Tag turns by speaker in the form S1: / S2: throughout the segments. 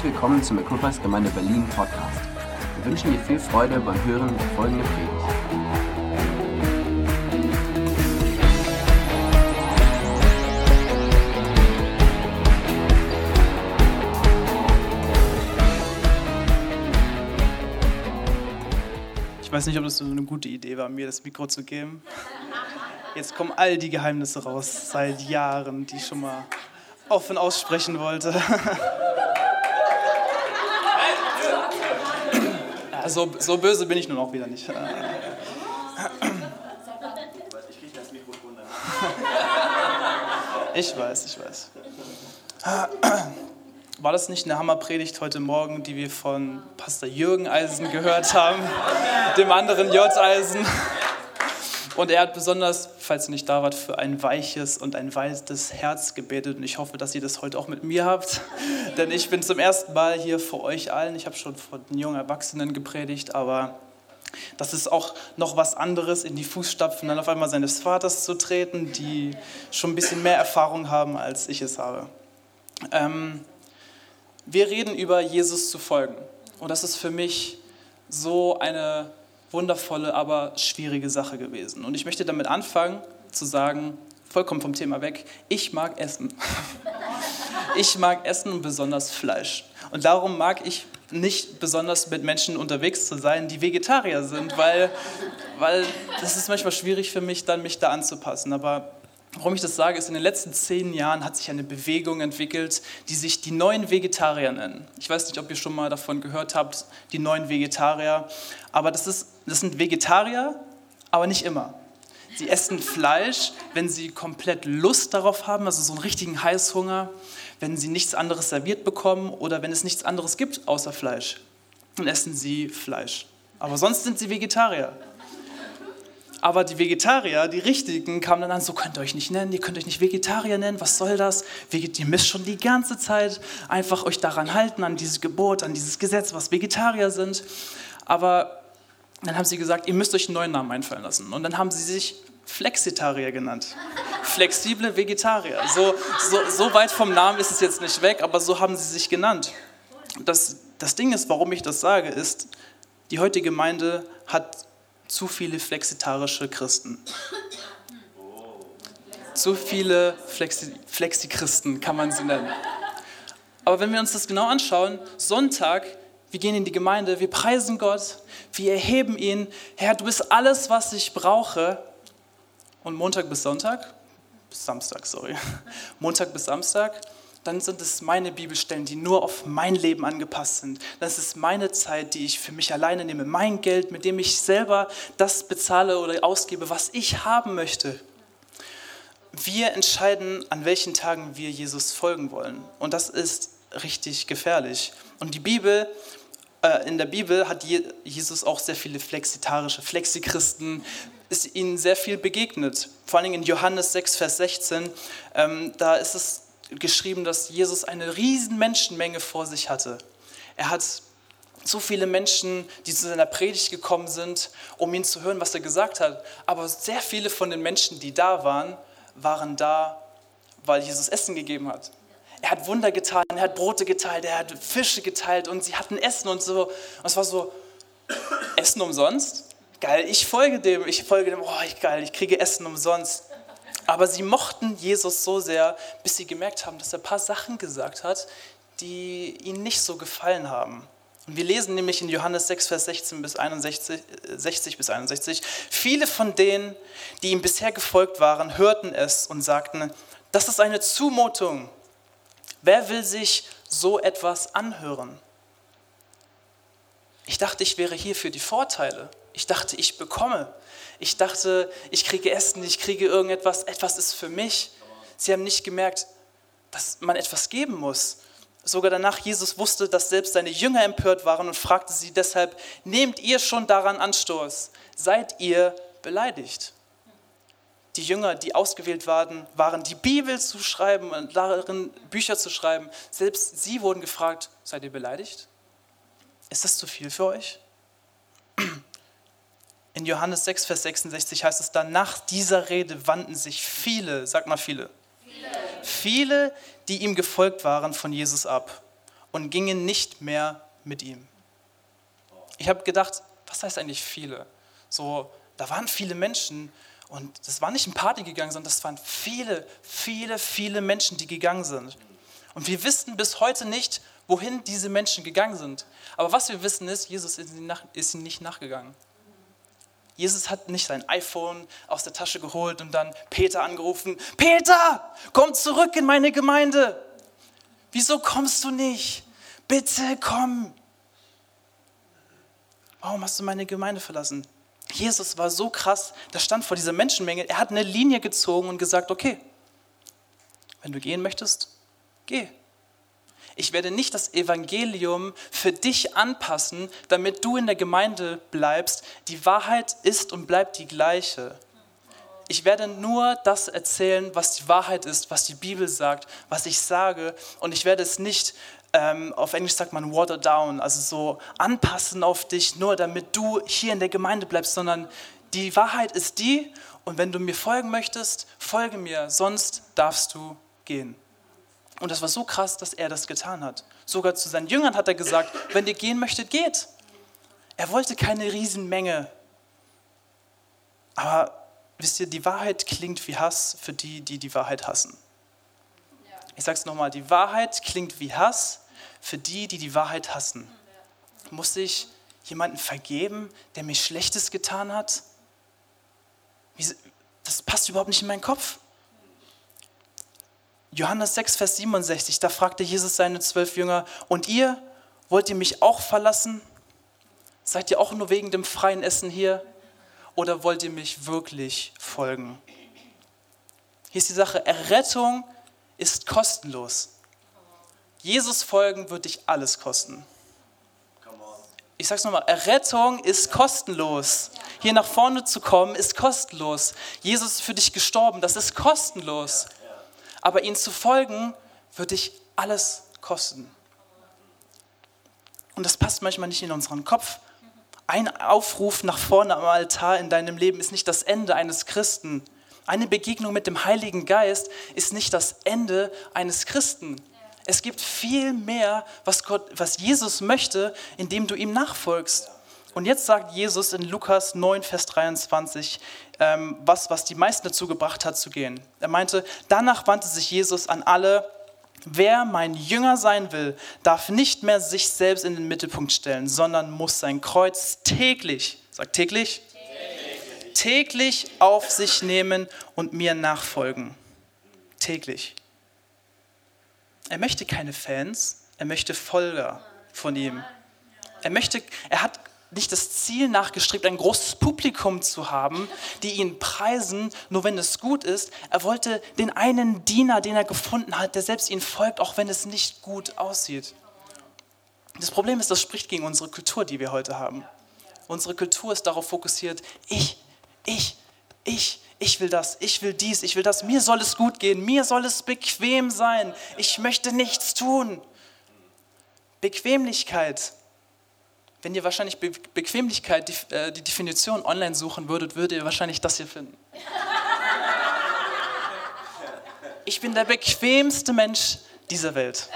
S1: Herzlich willkommen zum Equippers Gemeinde Berlin Podcast. Wir wünschen dir viel Freude beim Hören der folgenden Predigt.
S2: Ich weiß nicht, ob das so eine gute Idee war, mir das Mikro zu geben. Jetzt kommen all die Geheimnisse raus, seit Jahren, die ich schon mal offen aussprechen wollte. So, so böse bin ich nun auch wieder nicht. Ich weiß, ich weiß. War das nicht eine Hammerpredigt heute Morgen, die wir von Pastor Jürgen Eisen gehört haben, dem anderen J. Eisen? Und er hat besonders, falls ihr nicht da wart, für ein weiches und ein weites Herz gebetet. Und ich hoffe, dass ihr das heute auch mit mir habt. Denn ich bin zum ersten Mal hier vor euch allen. Ich habe schon vor den jungen Erwachsenen gepredigt, aber das ist auch noch was anderes, in die Fußstapfen dann auf einmal seines Vaters zu treten, die schon ein bisschen mehr Erfahrung haben, als ich es habe. Ähm, wir reden über Jesus zu folgen. Und das ist für mich so eine wundervolle, aber schwierige Sache gewesen. Und ich möchte damit anfangen zu sagen, vollkommen vom Thema weg, ich mag Essen. Ich mag Essen und besonders Fleisch. Und darum mag ich nicht besonders mit Menschen unterwegs zu sein, die Vegetarier sind, weil, weil das ist manchmal schwierig für mich, dann mich da anzupassen. Aber Warum ich das sage, ist, in den letzten zehn Jahren hat sich eine Bewegung entwickelt, die sich die neuen Vegetarier nennen. Ich weiß nicht, ob ihr schon mal davon gehört habt, die neuen Vegetarier. Aber das, ist, das sind Vegetarier, aber nicht immer. Sie essen Fleisch, wenn sie komplett Lust darauf haben, also so einen richtigen Heißhunger, wenn sie nichts anderes serviert bekommen oder wenn es nichts anderes gibt außer Fleisch. Dann essen sie Fleisch. Aber sonst sind sie Vegetarier. Aber die Vegetarier, die Richtigen, kamen dann an, so könnt ihr euch nicht nennen, ihr könnt euch nicht Vegetarier nennen, was soll das? Ihr müsst schon die ganze Zeit einfach euch daran halten, an dieses Gebot, an dieses Gesetz, was Vegetarier sind. Aber dann haben sie gesagt, ihr müsst euch einen neuen Namen einfallen lassen. Und dann haben sie sich Flexitarier genannt. Flexible Vegetarier. So, so, so weit vom Namen ist es jetzt nicht weg, aber so haben sie sich genannt. Das, das Ding ist, warum ich das sage, ist, die heutige Gemeinde hat zu viele flexitarische Christen. Zu viele Flexi Flexi-Christen kann man sie nennen. Aber wenn wir uns das genau anschauen, Sonntag, wir gehen in die Gemeinde, wir preisen Gott, wir erheben ihn. Herr, du bist alles, was ich brauche. Und Montag bis Sonntag, bis Samstag, sorry, Montag bis Samstag, dann sind es meine Bibelstellen, die nur auf mein Leben angepasst sind. Das ist meine Zeit, die ich für mich alleine nehme, mein Geld, mit dem ich selber das bezahle oder ausgebe, was ich haben möchte. Wir entscheiden, an welchen Tagen wir Jesus folgen wollen. Und das ist richtig gefährlich. Und die Bibel, in der Bibel hat Jesus auch sehr viele flexitarische, Flexichristen, ist ihnen sehr viel begegnet. Vor allem in Johannes 6, Vers 16, ähm, da ist es geschrieben, dass Jesus eine riesen Menschenmenge vor sich hatte. Er hat so viele Menschen, die zu seiner Predigt gekommen sind, um ihn zu hören, was er gesagt hat. Aber sehr viele von den Menschen, die da waren, waren da, weil Jesus Essen gegeben hat. Er hat Wunder getan, er hat Brote geteilt, er hat Fische geteilt und sie hatten Essen und so. Und es war so, Essen umsonst? Geil, ich folge dem, ich folge dem, oh, geil, ich kriege Essen umsonst. Aber sie mochten Jesus so sehr, bis sie gemerkt haben, dass er ein paar Sachen gesagt hat, die ihnen nicht so gefallen haben. Und wir lesen nämlich in Johannes 6, Vers 16 bis 61, 60 bis 61, viele von denen, die ihm bisher gefolgt waren, hörten es und sagten, das ist eine Zumutung. Wer will sich so etwas anhören? Ich dachte, ich wäre hier für die Vorteile. Ich dachte, ich bekomme. Ich dachte, ich kriege Essen, ich kriege irgendetwas, etwas ist für mich. Sie haben nicht gemerkt, dass man etwas geben muss. Sogar danach Jesus wusste, dass selbst seine Jünger empört waren und fragte sie deshalb, nehmt ihr schon daran Anstoß? Seid ihr beleidigt? Die Jünger, die ausgewählt waren, waren die Bibel zu schreiben und darin Bücher zu schreiben. Selbst sie wurden gefragt, seid ihr beleidigt? Ist das zu viel für euch? In Johannes 6, Vers 66 heißt es dann, nach dieser Rede wandten sich viele, sag mal viele, viele, viele die ihm gefolgt waren, von Jesus ab und gingen nicht mehr mit ihm. Ich habe gedacht, was heißt eigentlich viele? So, da waren viele Menschen und das war nicht ein Party gegangen, sondern das waren viele, viele, viele Menschen, die gegangen sind. Und wir wissen bis heute nicht, wohin diese Menschen gegangen sind. Aber was wir wissen ist, Jesus ist ihnen nicht nachgegangen. Jesus hat nicht sein iPhone aus der Tasche geholt und dann Peter angerufen, Peter, komm zurück in meine Gemeinde. Wieso kommst du nicht? Bitte komm. Warum hast du meine Gemeinde verlassen? Jesus war so krass, der stand vor dieser Menschenmenge, er hat eine Linie gezogen und gesagt, okay, wenn du gehen möchtest, geh. Ich werde nicht das Evangelium für dich anpassen, damit du in der Gemeinde bleibst. Die Wahrheit ist und bleibt die gleiche. Ich werde nur das erzählen, was die Wahrheit ist, was die Bibel sagt, was ich sage. Und ich werde es nicht, ähm, auf Englisch sagt man water down, also so anpassen auf dich, nur damit du hier in der Gemeinde bleibst, sondern die Wahrheit ist die. Und wenn du mir folgen möchtest, folge mir, sonst darfst du gehen. Und das war so krass, dass er das getan hat. Sogar zu seinen Jüngern hat er gesagt, wenn ihr gehen möchtet, geht. Er wollte keine Riesenmenge. Aber wisst ihr, die Wahrheit klingt wie Hass für die, die die Wahrheit hassen. Ich sage es nochmal, die Wahrheit klingt wie Hass für die, die die Wahrheit hassen. Muss ich jemanden vergeben, der mir Schlechtes getan hat? Das passt überhaupt nicht in meinen Kopf. Johannes 6, Vers 67, da fragte Jesus seine zwölf Jünger, und ihr, wollt ihr mich auch verlassen? Seid ihr auch nur wegen dem freien Essen hier? Oder wollt ihr mich wirklich folgen? Hier ist die Sache, Errettung ist kostenlos. Jesus folgen wird dich alles kosten. Ich sage es nochmal, Errettung ist kostenlos. Hier nach vorne zu kommen ist kostenlos. Jesus ist für dich gestorben, das ist kostenlos aber ihnen zu folgen, wird dich alles kosten. Und das passt manchmal nicht in unseren Kopf. Ein Aufruf nach vorne am Altar in deinem Leben ist nicht das Ende eines Christen. Eine Begegnung mit dem Heiligen Geist ist nicht das Ende eines Christen. Es gibt viel mehr, was, Gott, was Jesus möchte, indem du ihm nachfolgst. Und jetzt sagt Jesus in Lukas 9, Vers 23, ähm, was, was die meisten dazu gebracht hat zu gehen. Er meinte, danach wandte sich Jesus an alle, wer mein Jünger sein will, darf nicht mehr sich selbst in den Mittelpunkt stellen, sondern muss sein Kreuz täglich, sagt täglich, täglich, täglich auf sich nehmen und mir nachfolgen. Täglich. Er möchte keine Fans, er möchte Folger von ihm. Er möchte, er hat nicht das Ziel nachgestrebt, ein großes Publikum zu haben, die ihn preisen, nur wenn es gut ist. Er wollte den einen Diener, den er gefunden hat, der selbst ihm folgt, auch wenn es nicht gut aussieht. Das Problem ist, das spricht gegen unsere Kultur, die wir heute haben. Unsere Kultur ist darauf fokussiert, ich, ich, ich, ich will das, ich will dies, ich will das, mir soll es gut gehen, mir soll es bequem sein, ich möchte nichts tun. Bequemlichkeit wenn ihr wahrscheinlich Be Bequemlichkeit, die, äh, die Definition online suchen würdet, würdet ihr wahrscheinlich das hier finden. Ich bin der bequemste Mensch dieser Welt.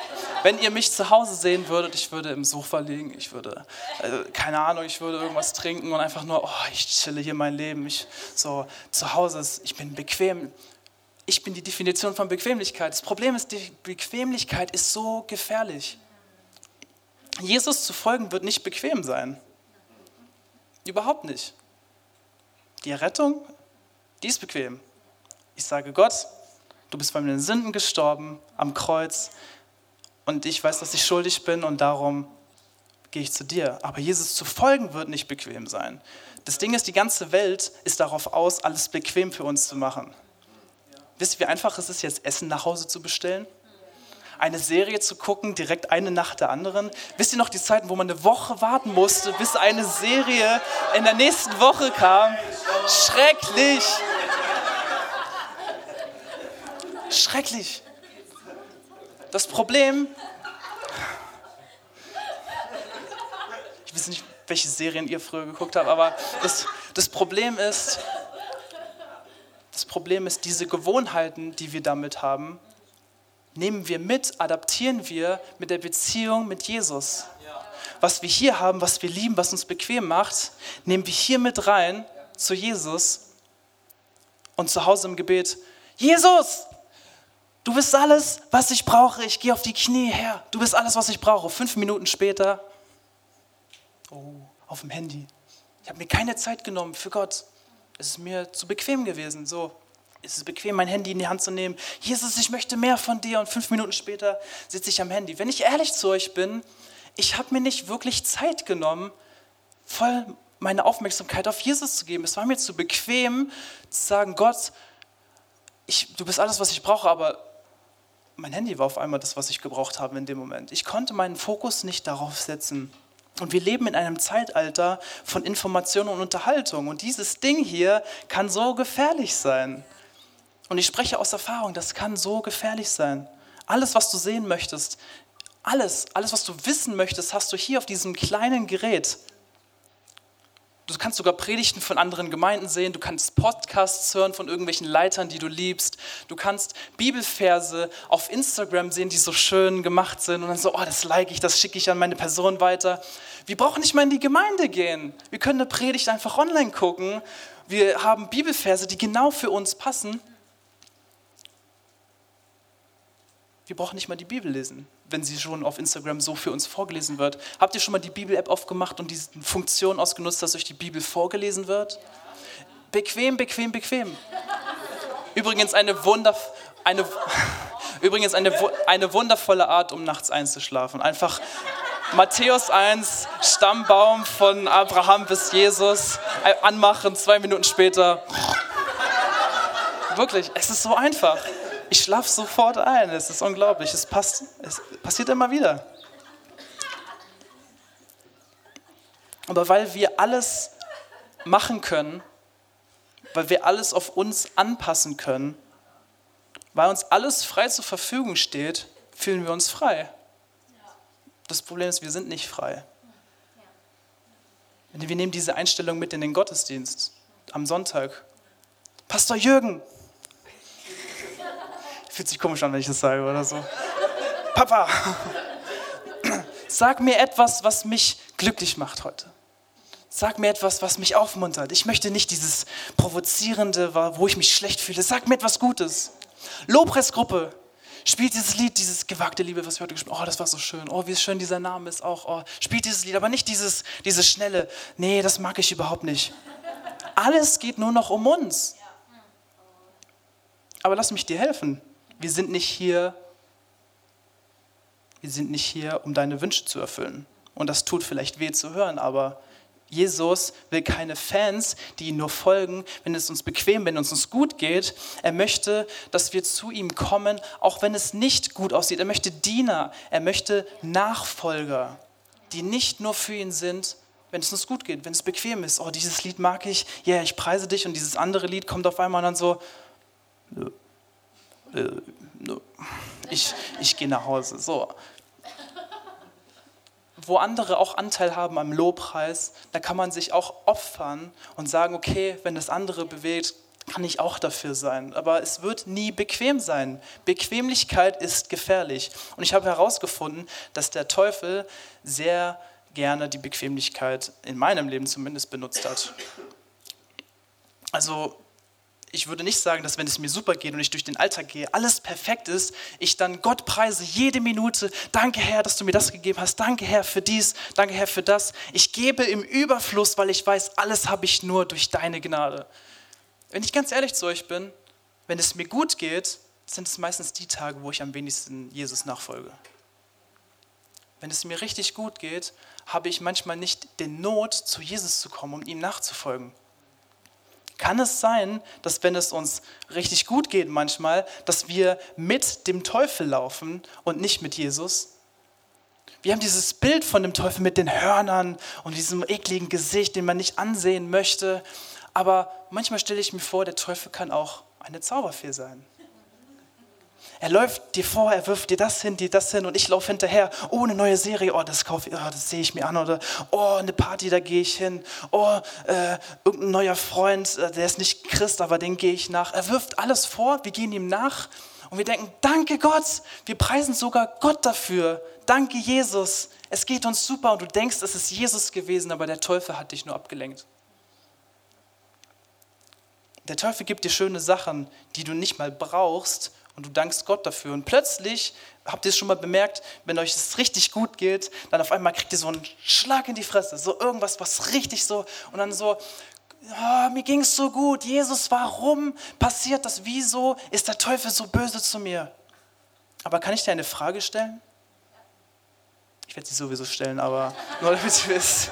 S2: Wenn ihr mich zu Hause sehen würdet, ich würde im Sofa liegen, ich würde, also, keine Ahnung, ich würde irgendwas trinken und einfach nur, oh, ich chille hier mein Leben. Ich, so, zu Hause ist, ich bin bequem. Ich bin die Definition von Bequemlichkeit. Das Problem ist, die Bequemlichkeit ist so gefährlich. Jesus zu folgen wird nicht bequem sein. Überhaupt nicht. Die Errettung, die ist bequem. Ich sage Gott, du bist bei meinen Sünden gestorben am Kreuz und ich weiß, dass ich schuldig bin und darum gehe ich zu dir. Aber Jesus zu folgen wird nicht bequem sein. Das Ding ist, die ganze Welt ist darauf aus, alles bequem für uns zu machen. Wisst ihr, wie einfach es ist, jetzt Essen nach Hause zu bestellen? eine Serie zu gucken, direkt eine nach der anderen. Wisst ihr noch die Zeiten, wo man eine Woche warten musste, bis eine Serie in der nächsten Woche kam? Schrecklich! Schrecklich! Das Problem, ich weiß nicht, welche Serien ihr früher geguckt habt, aber das, das Problem ist, das Problem ist, diese Gewohnheiten, die wir damit haben, nehmen wir mit, adaptieren wir mit der Beziehung mit Jesus. Was wir hier haben, was wir lieben, was uns bequem macht, nehmen wir hier mit rein zu Jesus und zu Hause im Gebet, Jesus, du bist alles, was ich brauche. Ich gehe auf die Knie her. Du bist alles, was ich brauche. Fünf Minuten später, oh, auf dem Handy. Ich habe mir keine Zeit genommen für Gott. Es ist mir zu bequem gewesen. So, es ist bequem, mein Handy in die Hand zu nehmen. Jesus, ich möchte mehr von dir. Und fünf Minuten später sitze ich am Handy. Wenn ich ehrlich zu euch bin, ich habe mir nicht wirklich Zeit genommen, voll meine Aufmerksamkeit auf Jesus zu geben. Es war mir zu bequem zu sagen, Gott, ich, du bist alles, was ich brauche, aber mein Handy war auf einmal das, was ich gebraucht habe in dem Moment. Ich konnte meinen Fokus nicht darauf setzen. Und wir leben in einem Zeitalter von Information und Unterhaltung. Und dieses Ding hier kann so gefährlich sein. Und ich spreche aus Erfahrung, das kann so gefährlich sein. Alles, was du sehen möchtest, alles, alles, was du wissen möchtest, hast du hier auf diesem kleinen Gerät. Du kannst sogar Predigten von anderen Gemeinden sehen, du kannst Podcasts hören von irgendwelchen Leitern, die du liebst. Du kannst Bibelverse auf Instagram sehen, die so schön gemacht sind und dann so, oh, das like ich, das schicke ich an meine Person weiter. Wir brauchen nicht mal in die Gemeinde gehen. Wir können eine Predigt einfach online gucken. Wir haben Bibelverse, die genau für uns passen. Wir brauchen nicht mal die Bibel lesen wenn sie schon auf Instagram so für uns vorgelesen wird. Habt ihr schon mal die Bibel-App aufgemacht und diese Funktion ausgenutzt, dass euch die Bibel vorgelesen wird? Bequem, bequem, bequem. Übrigens eine, Wunder, eine, übrigens eine, eine wundervolle Art, um nachts einzuschlafen. Einfach Matthäus 1, Stammbaum von Abraham bis Jesus, anmachen, zwei Minuten später. Wirklich, es ist so einfach ich schlafe sofort ein. Es ist unglaublich. Es, passt, es passiert immer wieder. Aber weil wir alles machen können, weil wir alles auf uns anpassen können, weil uns alles frei zur Verfügung steht, fühlen wir uns frei. Das Problem ist, wir sind nicht frei. Wir nehmen diese Einstellung mit in den Gottesdienst am Sonntag. Pastor Jürgen, Fühlt sich komisch an, wenn ich das sage oder so. Papa, sag mir etwas, was mich glücklich macht heute. Sag mir etwas, was mich aufmuntert. Ich möchte nicht dieses Provozierende, wo ich mich schlecht fühle. Sag mir etwas Gutes. Lobpreisgruppe, spielt dieses Lied, dieses gewagte Liebe, was wir heute gespielt haben. Oh, das war so schön. Oh, wie schön dieser Name ist auch. Oh, spielt dieses Lied, aber nicht dieses, dieses schnelle. Nee, das mag ich überhaupt nicht. Alles geht nur noch um uns. Aber lass mich dir helfen wir sind nicht hier, wir sind nicht hier, um deine Wünsche zu erfüllen. Und das tut vielleicht weh zu hören, aber Jesus will keine Fans, die ihm nur folgen, wenn es uns bequem, wenn es uns gut geht. Er möchte, dass wir zu ihm kommen, auch wenn es nicht gut aussieht. Er möchte Diener, er möchte Nachfolger, die nicht nur für ihn sind, wenn es uns gut geht, wenn es bequem ist. Oh, dieses Lied mag ich, ja, yeah, ich preise dich. Und dieses andere Lied kommt auf einmal dann so, äh, ich, ich gehe nach Hause. So. Wo andere auch Anteil haben am Lobpreis, da kann man sich auch opfern und sagen, okay, wenn das andere bewegt, kann ich auch dafür sein. Aber es wird nie bequem sein. Bequemlichkeit ist gefährlich. Und ich habe herausgefunden, dass der Teufel sehr gerne die Bequemlichkeit in meinem Leben zumindest benutzt hat. Also ich würde nicht sagen, dass wenn es mir super geht und ich durch den Alltag gehe, alles perfekt ist, ich dann Gott preise jede Minute. Danke Herr, dass du mir das gegeben hast. Danke Herr für dies. Danke Herr für das. Ich gebe im Überfluss, weil ich weiß, alles habe ich nur durch deine Gnade. Wenn ich ganz ehrlich zu euch bin, wenn es mir gut geht, sind es meistens die Tage, wo ich am wenigsten Jesus nachfolge. Wenn es mir richtig gut geht, habe ich manchmal nicht den Not, zu Jesus zu kommen, um ihm nachzufolgen. Kann es sein, dass wenn es uns richtig gut geht manchmal, dass wir mit dem Teufel laufen und nicht mit Jesus? Wir haben dieses Bild von dem Teufel mit den Hörnern und diesem ekligen Gesicht, den man nicht ansehen möchte. Aber manchmal stelle ich mir vor, der Teufel kann auch eine Zauberfee sein. Er läuft dir vor, er wirft dir das hin, dir das hin und ich laufe hinterher. Oh, eine neue Serie, oh, das kaufe ich, oh, das sehe ich mir an. Oder oh, eine Party, da gehe ich hin. Oh, äh, irgendein neuer Freund, äh, der ist nicht Christ, aber den gehe ich nach. Er wirft alles vor, wir gehen ihm nach Und wir denken, danke Gott, wir preisen sogar Gott dafür. Danke Jesus, es geht uns super und du denkst, es ist Jesus gewesen, aber der Teufel hat dich nur abgelenkt. Der Teufel gibt dir schöne Sachen, die du nicht mal brauchst und du dankst Gott dafür. Und plötzlich, habt ihr es schon mal bemerkt, wenn euch es richtig gut geht, dann auf einmal kriegt ihr so einen Schlag in die Fresse, so irgendwas, was richtig so und dann so, oh, mir ging es so gut, Jesus, warum passiert das? Wieso ist der Teufel so böse zu mir? Aber kann ich dir eine Frage stellen? Ich werde sie sowieso stellen, aber nur damit ihr wisst.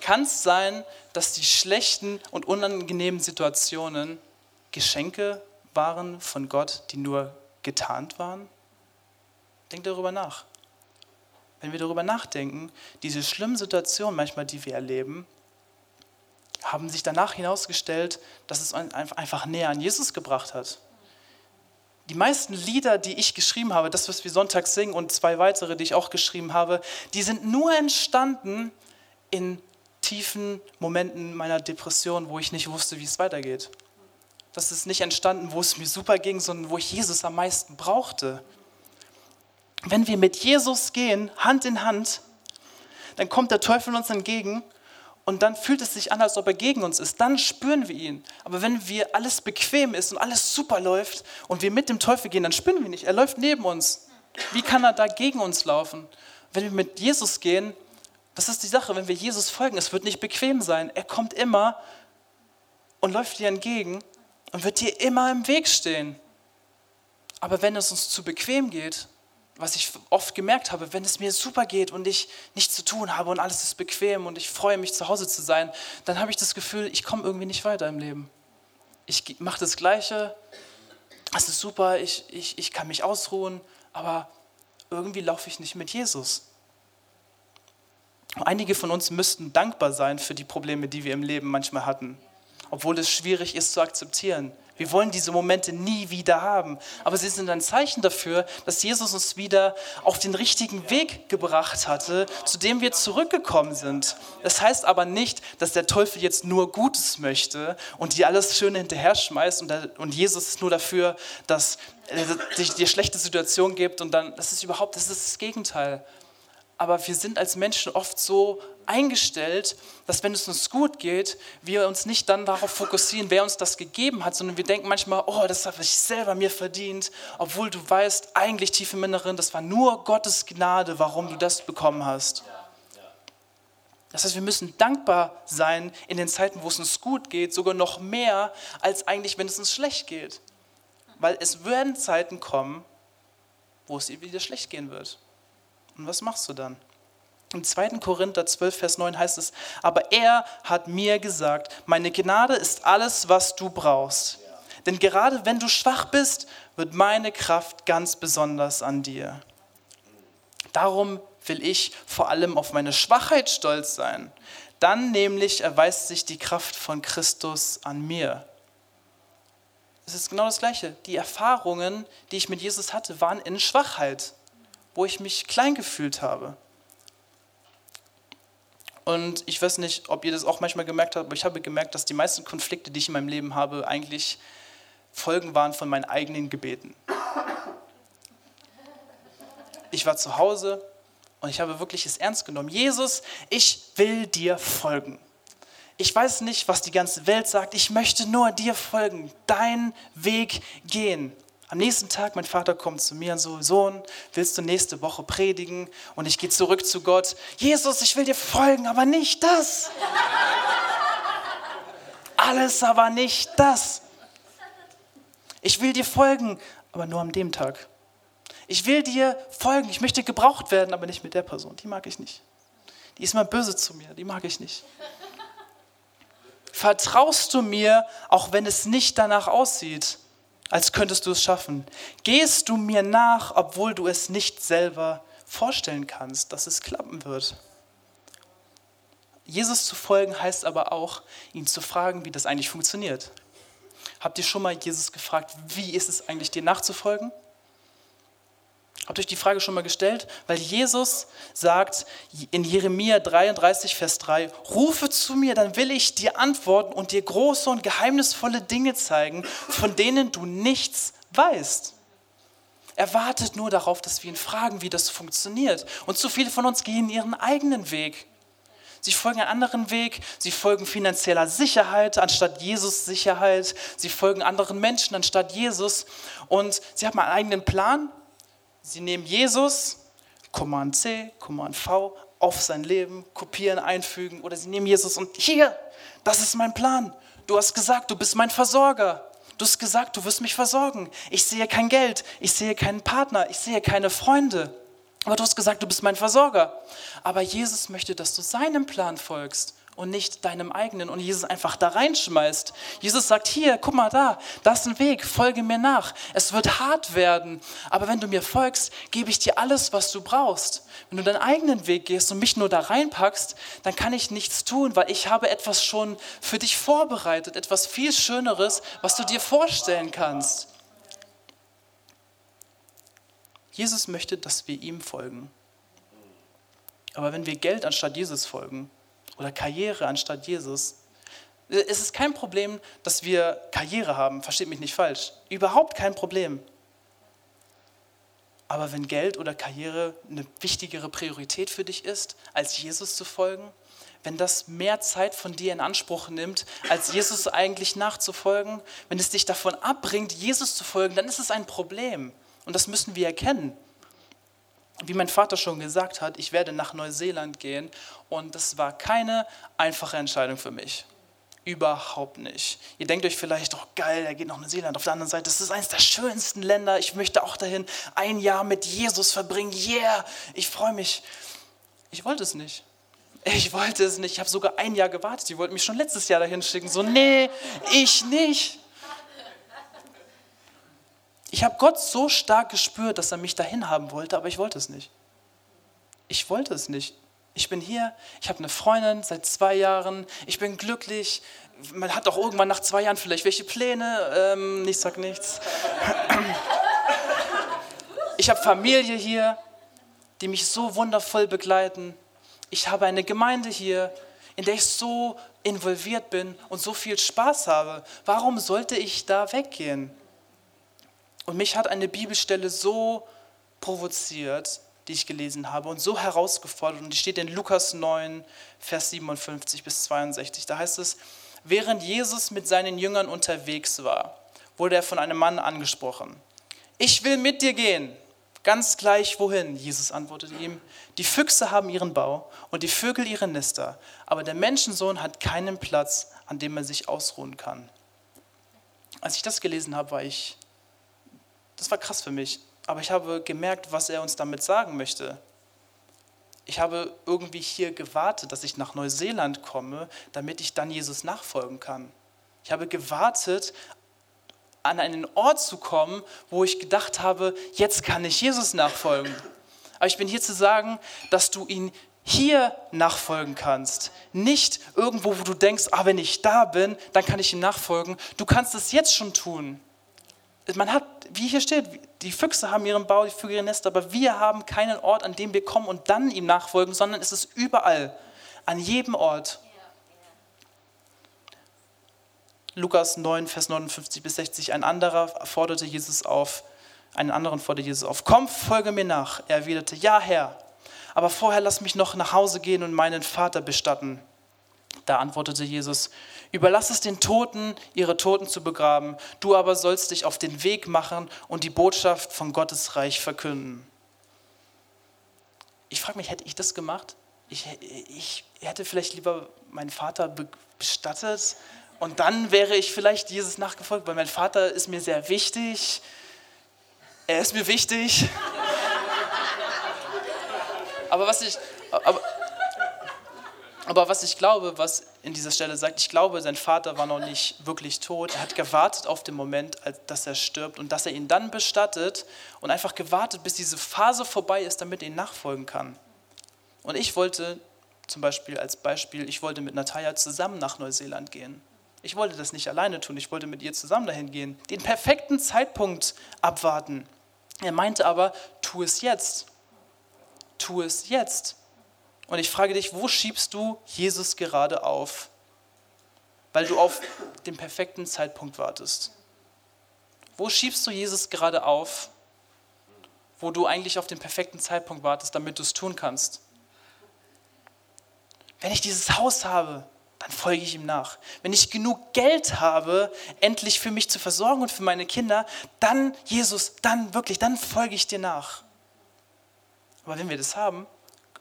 S2: Kann es sein, dass die schlechten und unangenehmen Situationen Geschenke waren von Gott, die nur getarnt waren? Denk darüber nach. Wenn wir darüber nachdenken, diese schlimmen Situationen manchmal, die wir erleben, haben sich danach hinausgestellt, dass es einfach näher an Jesus gebracht hat. Die meisten Lieder, die ich geschrieben habe, das, was wir Sonntag singen und zwei weitere, die ich auch geschrieben habe, die sind nur entstanden in tiefen Momenten meiner Depression, wo ich nicht wusste, wie es weitergeht. Das ist nicht entstanden, wo es mir super ging, sondern wo ich Jesus am meisten brauchte. Wenn wir mit Jesus gehen, Hand in Hand, dann kommt der Teufel uns entgegen und dann fühlt es sich an, als ob er gegen uns ist. Dann spüren wir ihn. Aber wenn wir alles bequem ist und alles super läuft und wir mit dem Teufel gehen, dann spüren wir nicht. Er läuft neben uns. Wie kann er da gegen uns laufen? Wenn wir mit Jesus gehen, das ist die Sache, wenn wir Jesus folgen, es wird nicht bequem sein. Er kommt immer und läuft dir entgegen und wird dir immer im Weg stehen. Aber wenn es uns zu bequem geht, was ich oft gemerkt habe, wenn es mir super geht und ich nichts zu tun habe und alles ist bequem und ich freue mich zu Hause zu sein, dann habe ich das Gefühl, ich komme irgendwie nicht weiter im Leben. Ich mache das Gleiche, es ist super, ich, ich, ich kann mich ausruhen, aber irgendwie laufe ich nicht mit Jesus. Einige von uns müssten dankbar sein für die Probleme, die wir im Leben manchmal hatten, obwohl es schwierig ist zu akzeptieren. Wir wollen diese Momente nie wieder haben. Aber sie sind ein Zeichen dafür, dass Jesus uns wieder auf den richtigen Weg gebracht hatte, zu dem wir zurückgekommen sind. Das heißt aber nicht, dass der Teufel jetzt nur Gutes möchte und dir alles Schöne hinterher schmeißt und, Jesus ist nur dafür, dass es dir schlechte Situation gibt und dann, das ist überhaupt, das ist das Gegenteil aber wir sind als Menschen oft so eingestellt, dass wenn es uns gut geht, wir uns nicht dann darauf fokussieren, wer uns das gegeben hat, sondern wir denken manchmal, oh, das habe ich selber mir verdient, obwohl du weißt, eigentlich tief im Inneren, das war nur Gottes Gnade, warum du das bekommen hast. Das heißt, wir müssen dankbar sein in den Zeiten, wo es uns gut geht, sogar noch mehr, als eigentlich, wenn es uns schlecht geht. Weil es werden Zeiten kommen, wo es dir wieder schlecht gehen wird. Und was machst du dann? Im 2. Korinther 12, Vers 9 heißt es, aber er hat mir gesagt, meine Gnade ist alles, was du brauchst. Denn gerade wenn du schwach bist, wird meine Kraft ganz besonders an dir. Darum will ich vor allem auf meine Schwachheit stolz sein. Dann nämlich erweist sich die Kraft von Christus an mir. Es ist genau das Gleiche. Die Erfahrungen, die ich mit Jesus hatte, waren in Schwachheit wo ich mich klein gefühlt habe. Und ich weiß nicht, ob ihr das auch manchmal gemerkt habt, aber ich habe gemerkt, dass die meisten Konflikte, die ich in meinem Leben habe, eigentlich Folgen waren von meinen eigenen Gebeten. Ich war zu Hause und ich habe wirklich es ernst genommen. Jesus, ich will dir folgen. Ich weiß nicht, was die ganze Welt sagt. Ich möchte nur dir folgen, deinen Weg gehen. Am nächsten Tag, mein Vater kommt zu mir und so, Sohn, willst du nächste Woche predigen? Und ich gehe zurück zu Gott. Jesus, ich will dir folgen, aber nicht das. Alles, aber nicht das. Ich will dir folgen, aber nur an dem Tag. Ich will dir folgen, ich möchte gebraucht werden, aber nicht mit der Person. Die mag ich nicht. Die ist mal böse zu mir, die mag ich nicht. Vertraust du mir, auch wenn es nicht danach aussieht? Als könntest du es schaffen. Gehst du mir nach, obwohl du es nicht selber vorstellen kannst, dass es klappen wird. Jesus zu folgen heißt aber auch, ihn zu fragen, wie das eigentlich funktioniert. Habt ihr schon mal Jesus gefragt, wie ist es eigentlich, dir nachzufolgen? Habt euch die Frage schon mal gestellt? Weil Jesus sagt in Jeremia 33, Vers 3, rufe zu mir, dann will ich dir antworten und dir große und geheimnisvolle Dinge zeigen, von denen du nichts weißt. Er wartet nur darauf, dass wir ihn fragen, wie das funktioniert. Und zu viele von uns gehen ihren eigenen Weg. Sie folgen einen anderen Weg. Sie folgen finanzieller Sicherheit anstatt Jesus Sicherheit. Sie folgen anderen Menschen anstatt Jesus. Und sie haben einen eigenen Plan. Sie nehmen Jesus, Command C, Command V, auf sein Leben, kopieren, einfügen. Oder sie nehmen Jesus und hier, das ist mein Plan. Du hast gesagt, du bist mein Versorger. Du hast gesagt, du wirst mich versorgen. Ich sehe kein Geld, ich sehe keinen Partner, ich sehe keine Freunde. Aber du hast gesagt, du bist mein Versorger. Aber Jesus möchte, dass du seinem Plan folgst und nicht deinem eigenen und Jesus einfach da reinschmeißt. Jesus sagt, hier, guck mal da, das ist ein Weg, folge mir nach. Es wird hart werden, aber wenn du mir folgst, gebe ich dir alles, was du brauchst. Wenn du deinen eigenen Weg gehst und mich nur da reinpackst, dann kann ich nichts tun, weil ich habe etwas schon für dich vorbereitet, etwas viel Schöneres, was du dir vorstellen kannst. Jesus möchte, dass wir ihm folgen. Aber wenn wir Geld anstatt Jesus folgen, oder Karriere anstatt Jesus. Es ist kein Problem, dass wir Karriere haben, versteht mich nicht falsch. Überhaupt kein Problem. Aber wenn Geld oder Karriere eine wichtigere Priorität für dich ist, als Jesus zu folgen, wenn das mehr Zeit von dir in Anspruch nimmt, als Jesus eigentlich nachzufolgen, wenn es dich davon abbringt, Jesus zu folgen, dann ist es ein Problem. Und das müssen wir erkennen wie mein Vater schon gesagt hat, ich werde nach Neuseeland gehen und das war keine einfache Entscheidung für mich. Überhaupt nicht. Ihr denkt euch vielleicht, oh geil, er geht nach Neuseeland. Auf der anderen Seite, das ist eines der schönsten Länder. Ich möchte auch dahin ein Jahr mit Jesus verbringen. Yeah, ich freue mich. Ich wollte es nicht. Ich wollte es nicht. Ich habe sogar ein Jahr gewartet. Die wollten mich schon letztes Jahr dahin schicken. So, nee, ich nicht. Ich habe Gott so stark gespürt, dass er mich dahin haben wollte, aber ich wollte es nicht. Ich wollte es nicht. Ich bin hier, ich habe eine Freundin seit zwei Jahren, ich bin glücklich. Man hat auch irgendwann nach zwei Jahren vielleicht welche Pläne. Ähm, ich sag nichts. Ich habe Familie hier, die mich so wundervoll begleiten. Ich habe eine Gemeinde hier, in der ich so involviert bin und so viel Spaß habe. Warum sollte ich da weggehen? Und mich hat eine Bibelstelle so provoziert, die ich gelesen habe und so herausgefordert. Und die steht in Lukas 9, Vers 57 bis 62. Da heißt es, während Jesus mit seinen Jüngern unterwegs war, wurde er von einem Mann angesprochen. Ich will mit dir gehen. Ganz gleich wohin, Jesus antwortete ihm. Die Füchse haben ihren Bau und die Vögel ihre Nester, aber der Menschensohn hat keinen Platz, an dem er sich ausruhen kann. Als ich das gelesen habe, war ich das war krass für mich. Aber ich habe gemerkt, was er uns damit sagen möchte. Ich habe irgendwie hier gewartet, dass ich nach Neuseeland komme, damit ich dann Jesus nachfolgen kann. Ich habe gewartet, an einen Ort zu kommen, wo ich gedacht habe, jetzt kann ich Jesus nachfolgen. Aber ich bin hier zu sagen, dass du ihn hier nachfolgen kannst. Nicht irgendwo, wo du denkst, ah, wenn ich da bin, dann kann ich ihm nachfolgen. Du kannst es jetzt schon tun man hat, wie hier steht, die Füchse haben ihren Bau, die Vögel ihre Nester, aber wir haben keinen Ort, an dem wir kommen und dann ihm nachfolgen, sondern es ist überall, an jedem Ort. Lukas 9, Vers 59 bis 60, ein anderer forderte Jesus auf, einen anderen forderte Jesus auf, komm, folge mir nach. Er erwiderte, ja Herr, aber vorher lass mich noch nach Hause gehen und meinen Vater bestatten. Da antwortete Jesus, überlass es den Toten, ihre Toten zu begraben, du aber sollst dich auf den Weg machen und die Botschaft von Gottes Reich verkünden. Ich frage mich, hätte ich das gemacht? Ich, ich hätte vielleicht lieber meinen Vater bestattet und dann wäre ich vielleicht Jesus nachgefolgt, weil mein Vater ist mir sehr wichtig. Er ist mir wichtig. aber was ich, aber, aber was ich glaube, was in dieser Stelle sagt, ich glaube, sein Vater war noch nicht wirklich tot. Er hat gewartet auf den Moment, dass er stirbt und dass er ihn dann bestattet und einfach gewartet, bis diese Phase vorbei ist, damit er ihn nachfolgen kann. Und ich wollte zum Beispiel als Beispiel, ich wollte mit Natalia zusammen nach Neuseeland gehen. Ich wollte das nicht alleine tun, ich wollte mit ihr zusammen dahin gehen, den perfekten Zeitpunkt abwarten. Er meinte aber, tu es jetzt. Tu es jetzt. Und ich frage dich, wo schiebst du Jesus gerade auf? Weil du auf den perfekten Zeitpunkt wartest. Wo schiebst du Jesus gerade auf, wo du eigentlich auf den perfekten Zeitpunkt wartest, damit du es tun kannst? Wenn ich dieses Haus habe, dann folge ich ihm nach. Wenn ich genug Geld habe, endlich für mich zu versorgen und für meine Kinder, dann, Jesus, dann wirklich, dann folge ich dir nach. Aber wenn wir das haben,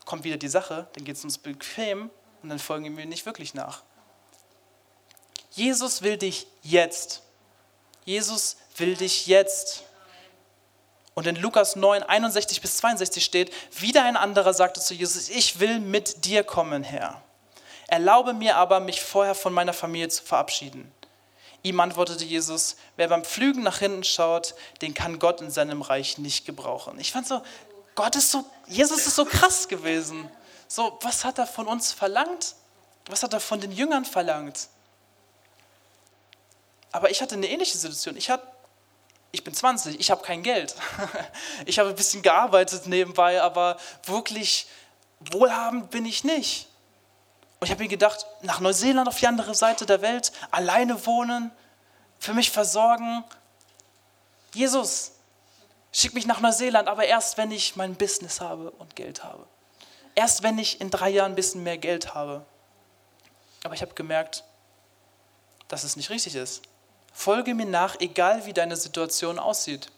S2: kommt wieder die Sache, dann geht es uns bequem und dann folgen wir nicht wirklich nach. Jesus will dich jetzt. Jesus will dich jetzt. Und in Lukas 9, 61 bis 62 steht, wieder ein anderer sagte zu Jesus, ich will mit dir kommen, Herr. Erlaube mir aber, mich vorher von meiner Familie zu verabschieden. Ihm antwortete Jesus, wer beim Pflügen nach hinten schaut, den kann Gott in seinem Reich nicht gebrauchen. Ich fand so, Gott ist so, Jesus ist so krass gewesen. So, was hat er von uns verlangt? Was hat er von den Jüngern verlangt? Aber ich hatte eine ähnliche Situation. Ich hatte ich bin 20, ich habe kein Geld. Ich habe ein bisschen gearbeitet nebenbei, aber wirklich wohlhabend bin ich nicht. Und ich habe mir gedacht, nach Neuseeland auf die andere Seite der Welt, alleine wohnen, für mich versorgen. Jesus, schick mich nach Neuseeland, aber erst wenn ich mein Business habe und Geld habe. Erst wenn ich in drei Jahren ein bisschen mehr Geld habe. Aber ich habe gemerkt, dass es nicht richtig ist. Folge mir nach, egal wie deine Situation aussieht.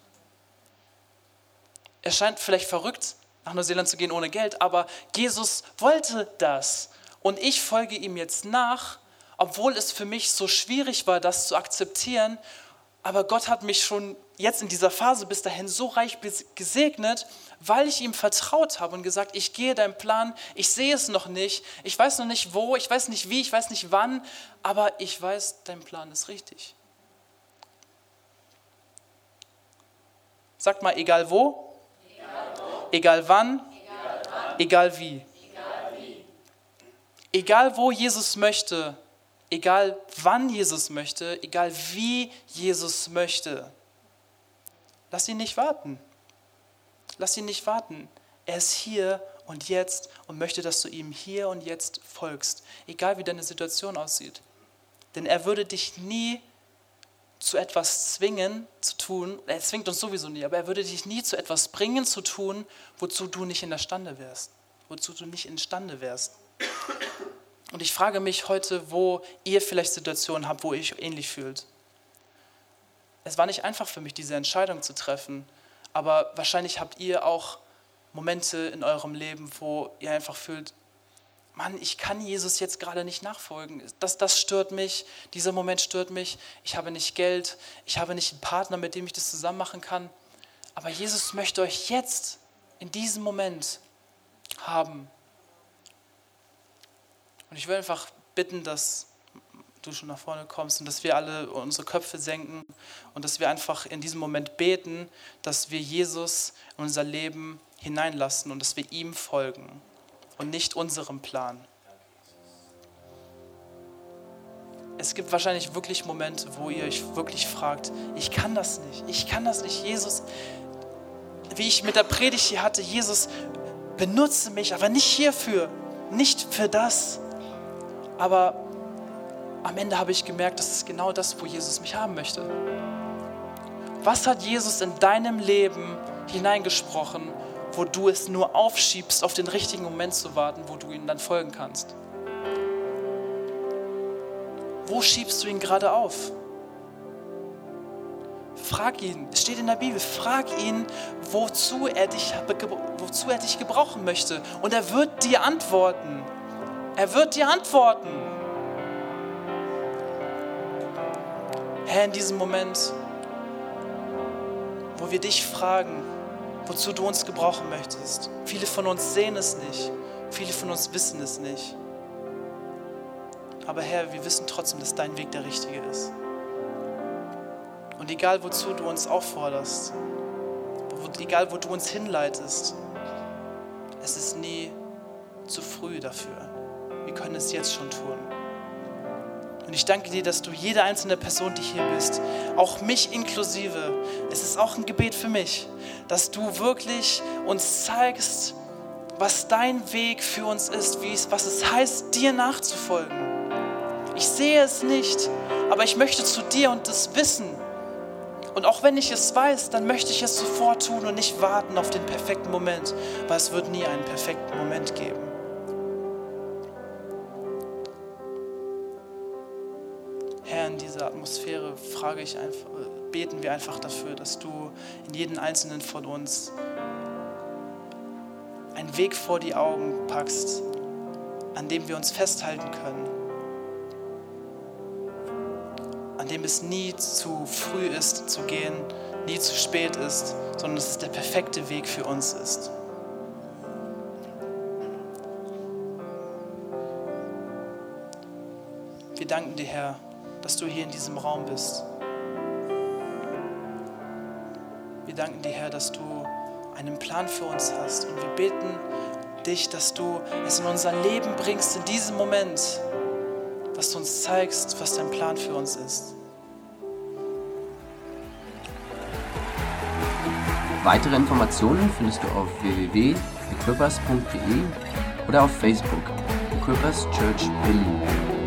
S2: Es scheint vielleicht verrückt, nach Neuseeland zu gehen ohne Geld, aber Jesus wollte das. Und ich folge ihm jetzt nach, obwohl es für mich so schwierig war, das zu akzeptieren. Aber Gott hat mich schon jetzt in dieser Phase bis dahin so reich gesegnet, weil ich ihm vertraut habe und gesagt, ich gehe deinen Plan, ich sehe es noch nicht, ich weiß noch nicht wo, ich weiß nicht wie, ich weiß nicht wann, aber ich weiß, dein Plan ist richtig. Sagt mal, egal wo, egal, wo. egal wann, egal, wann. Egal, wie. egal wie. Egal wo Jesus möchte, egal wann Jesus möchte, egal wie Jesus möchte. Lass ihn nicht warten. Lass ihn nicht warten. Er ist hier und jetzt und möchte, dass du ihm hier und jetzt folgst, egal wie deine Situation aussieht. Denn er würde dich nie zu etwas zwingen zu tun, er zwingt uns sowieso nie, aber er würde dich nie zu etwas bringen zu tun, wozu du nicht in der Stande wärst, wozu du nicht imstande wärst. Und ich frage mich heute, wo ihr vielleicht Situationen habt, wo ihr euch ähnlich fühlt. Es war nicht einfach für mich, diese Entscheidung zu treffen, aber wahrscheinlich habt ihr auch Momente in eurem Leben, wo ihr einfach fühlt, Mann, ich kann Jesus jetzt gerade nicht nachfolgen. Das, das stört mich, dieser Moment stört mich. Ich habe nicht Geld, ich habe nicht einen Partner, mit dem ich das zusammen machen kann. Aber Jesus möchte euch jetzt, in diesem Moment, haben. Und ich will einfach bitten, dass du schon nach vorne kommst und dass wir alle unsere Köpfe senken und dass wir einfach in diesem Moment beten, dass wir Jesus in unser Leben hineinlassen und dass wir ihm folgen und nicht unserem Plan. Es gibt wahrscheinlich wirklich Momente, wo ihr euch wirklich fragt, ich kann das nicht, ich kann das nicht, Jesus, wie ich mit der Predigt hier hatte, Jesus, benutze mich, aber nicht hierfür, nicht für das. Aber am Ende habe ich gemerkt, das ist genau das, wo Jesus mich haben möchte. Was hat Jesus in deinem Leben hineingesprochen, wo du es nur aufschiebst, auf den richtigen Moment zu warten, wo du ihm dann folgen kannst? Wo schiebst du ihn gerade auf? Frag ihn, es steht in der Bibel, frag ihn, wozu er, dich, wozu er dich gebrauchen möchte. Und er wird dir antworten. Er wird dir antworten. Herr, in diesem Moment, wo wir dich fragen, wozu du uns gebrauchen möchtest. Viele von uns sehen es nicht, viele von uns wissen es nicht. Aber Herr, wir wissen trotzdem, dass dein Weg der richtige ist. Und egal wozu du uns aufforderst, egal wo du uns hinleitest, es ist nie zu früh dafür. Wir können es jetzt schon tun. Und ich danke dir, dass du jede einzelne Person, die hier bist, auch mich inklusive, es ist auch ein Gebet für mich, dass du wirklich uns zeigst, was dein Weg für uns ist, wie es, was es heißt, dir nachzufolgen. Ich sehe es nicht, aber ich möchte zu dir und das wissen. Und auch wenn ich es weiß, dann möchte ich es sofort tun und nicht warten auf den perfekten Moment, weil es wird nie einen perfekten Moment geben. Frage ich einfach, beten wir einfach dafür, dass du in jeden einzelnen von uns einen Weg vor die Augen packst, an dem wir uns festhalten können, an dem es nie zu früh ist zu gehen, nie zu spät ist, sondern dass es der perfekte Weg für uns ist. Wir danken dir, Herr, dass du hier in diesem Raum bist. Danken dir, Herr, dass du einen Plan für uns hast. Und wir beten dich, dass du es in unser Leben bringst, in diesem Moment, dass du uns zeigst, was dein Plan für uns ist.
S1: Weitere Informationen findest du auf www.equippers.de oder auf Facebook Equippers Church Berlin.